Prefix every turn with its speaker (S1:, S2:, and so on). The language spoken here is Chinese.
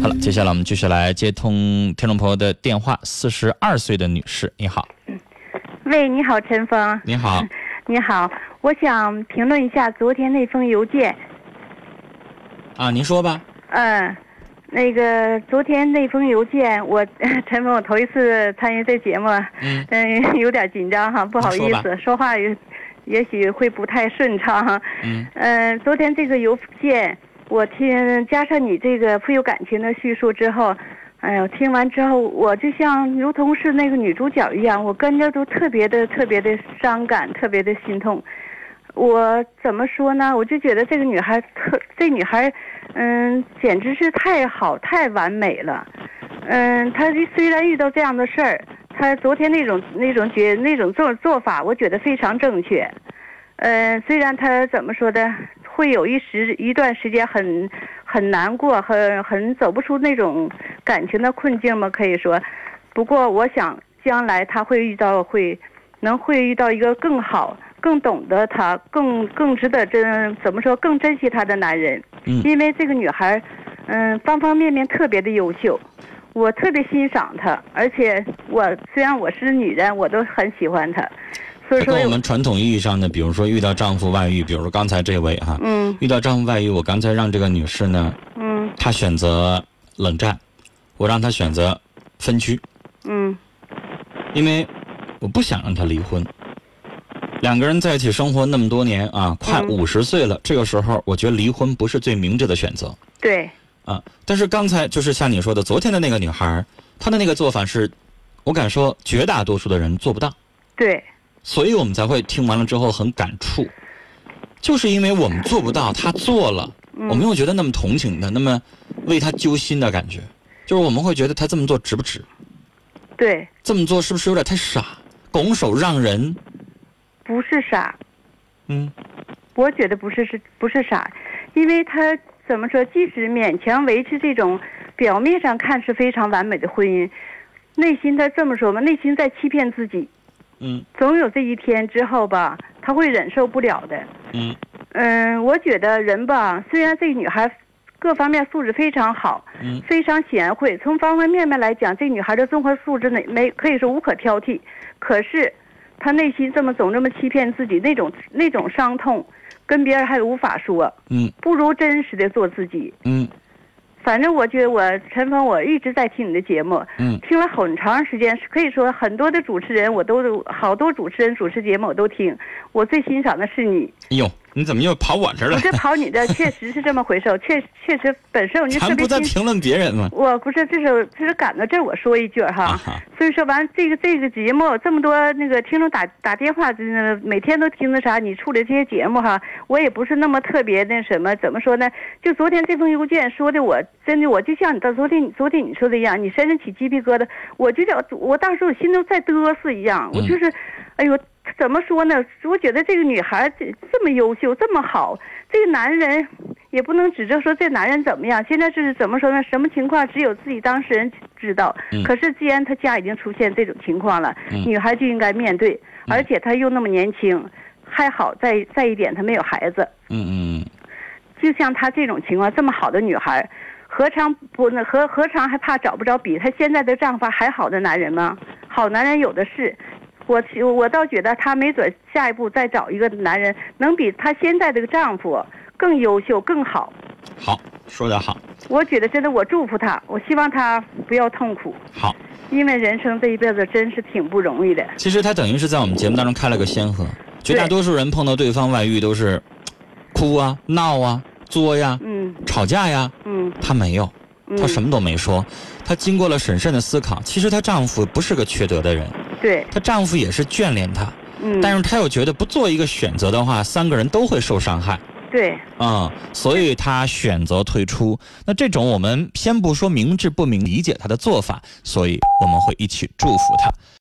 S1: 好了，接下来我们继续来接通听众朋友的电话。四十二岁的女士，你好。
S2: 喂，你好，陈峰。
S1: 你好。
S2: 你好，我想评论一下昨天那封邮件。
S1: 啊，您说吧。
S2: 嗯，那个昨天那封邮件，我 陈峰，我头一次参与这节目，
S1: 嗯，
S2: 嗯，有点紧张哈，不好意思，说话也也许会不太顺畅哈。
S1: 嗯。
S2: 嗯，昨天这个邮件。我听加上你这个富有感情的叙述之后，哎呦，听完之后我就像如同是那个女主角一样，我跟着都特别的特别的伤感，特别的心痛。我怎么说呢？我就觉得这个女孩特，这女孩，嗯，简直是太好太完美了。嗯，她虽然遇到这样的事儿，她昨天那种那种觉那种做做法，我觉得非常正确。嗯，虽然他怎么说的。会有一时一段时间很很难过，很很走不出那种感情的困境吗？可以说，不过我想将来他会遇到会，能会遇到一个更好、更懂得他、更更值得珍怎么说更珍惜他的男人。
S1: 嗯。
S2: 因为这个女孩，嗯，方方面面特别的优秀，我特别欣赏她，而且我虽然我是女人，我都很喜欢她。
S1: 跟我们传统意义上的，比如说遇到丈夫外遇，比如说刚才这位哈，
S2: 嗯，
S1: 遇到丈夫外遇，我刚才让这个女士
S2: 呢，嗯，
S1: 她选择冷战，我让她选择分居，
S2: 嗯，
S1: 因为我不想让她离婚。两个人在一起生活那么多年啊，快五十岁了，这个时候我觉得离婚不是最明智的选择。
S2: 对。
S1: 啊，但是刚才就是像你说的，昨天的那个女孩，她的那个做法是，我敢说绝大多数的人做不到。
S2: 对。
S1: 所以我们才会听完了之后很感触，就是因为我们做不到，他做了，我们又觉得那么同情他，那么为他揪心的感觉，就是我们会觉得他这么做值不值？
S2: 对，
S1: 这么做是不是有点太傻，拱手让人？
S2: 不是傻，
S1: 嗯，
S2: 我觉得不是是不是傻，因为他怎么说，即使勉强维持这种表面上看是非常完美的婚姻，内心他这么说嘛，内心在欺骗自己。
S1: 嗯，
S2: 总有这一天之后吧，他会忍受不了的。
S1: 嗯，
S2: 嗯，我觉得人吧，虽然这女孩各方面素质非常好，
S1: 嗯，
S2: 非常贤惠，从方方面面来讲，这女孩的综合素质呢，没可以说无可挑剔。可是，她内心这么总这么欺骗自己，那种那种伤痛，跟别人还无法说。
S1: 嗯，
S2: 不如真实的做自己。
S1: 嗯。
S2: 反正我觉得我陈峰，我一直在听你的节目，
S1: 嗯，
S2: 听了很长时间，可以说很多的主持人我都好多主持人主持节目我都听，我最欣赏的是你。
S1: 哟，你怎么又跑我这儿了？
S2: 不是跑你这，确实是这么回事。确确实本身我就特别。
S1: 咱不在评论别人吗？
S2: 我不是，这是这是赶到这儿我说一句哈。所以说完这个这个节目这么多那个听众打打电话，每天都听的啥，你处理这些节目哈，我也不是那么特别那什么，怎么说呢？就昨天这封邮件说的，我真的我就像你到昨天昨天你说的一样，你身上起鸡皮疙瘩，我就叫我当时我心中在嘚瑟一样，我就是，哎呦。怎么说呢？我觉得这个女孩这这么优秀，这么好，这个男人也不能指着说这男人怎么样。现在是怎么说呢？什么情况只有自己当事人知道。可是既然他家已经出现这种情况了，女孩就应该面对，而且他又那么年轻，还好再再一点，他没有孩子。
S1: 嗯嗯。
S2: 就像她这种情况，这么好的女孩，何尝不那何何尝还怕找不着比她现在的丈夫还好的男人吗？好男人有的是。我我倒觉得她没准下一步再找一个男人，能比她现在这个丈夫更优秀、更好。
S1: 好，说得好。
S2: 我觉得真的，我祝福她，我希望她不要痛苦。
S1: 好，
S2: 因为人生这一辈子真是挺不容易的。
S1: 其实她等于是在我们节目当中开了个先河，绝大多数人碰到对方外遇都是哭啊、闹啊、作呀、
S2: 嗯、
S1: 吵架呀。
S2: 嗯，
S1: 她没有，她什么都没说。她经过了审慎的思考，其实她丈夫不是个缺德的人。
S2: 对，
S1: 她丈夫也是眷恋她，
S2: 嗯，
S1: 但是她又觉得不做一个选择的话，三个人都会受伤害，
S2: 对，
S1: 嗯，所以她选择退出。那这种我们先不说明智不明理解她的做法，所以我们会一起祝福她。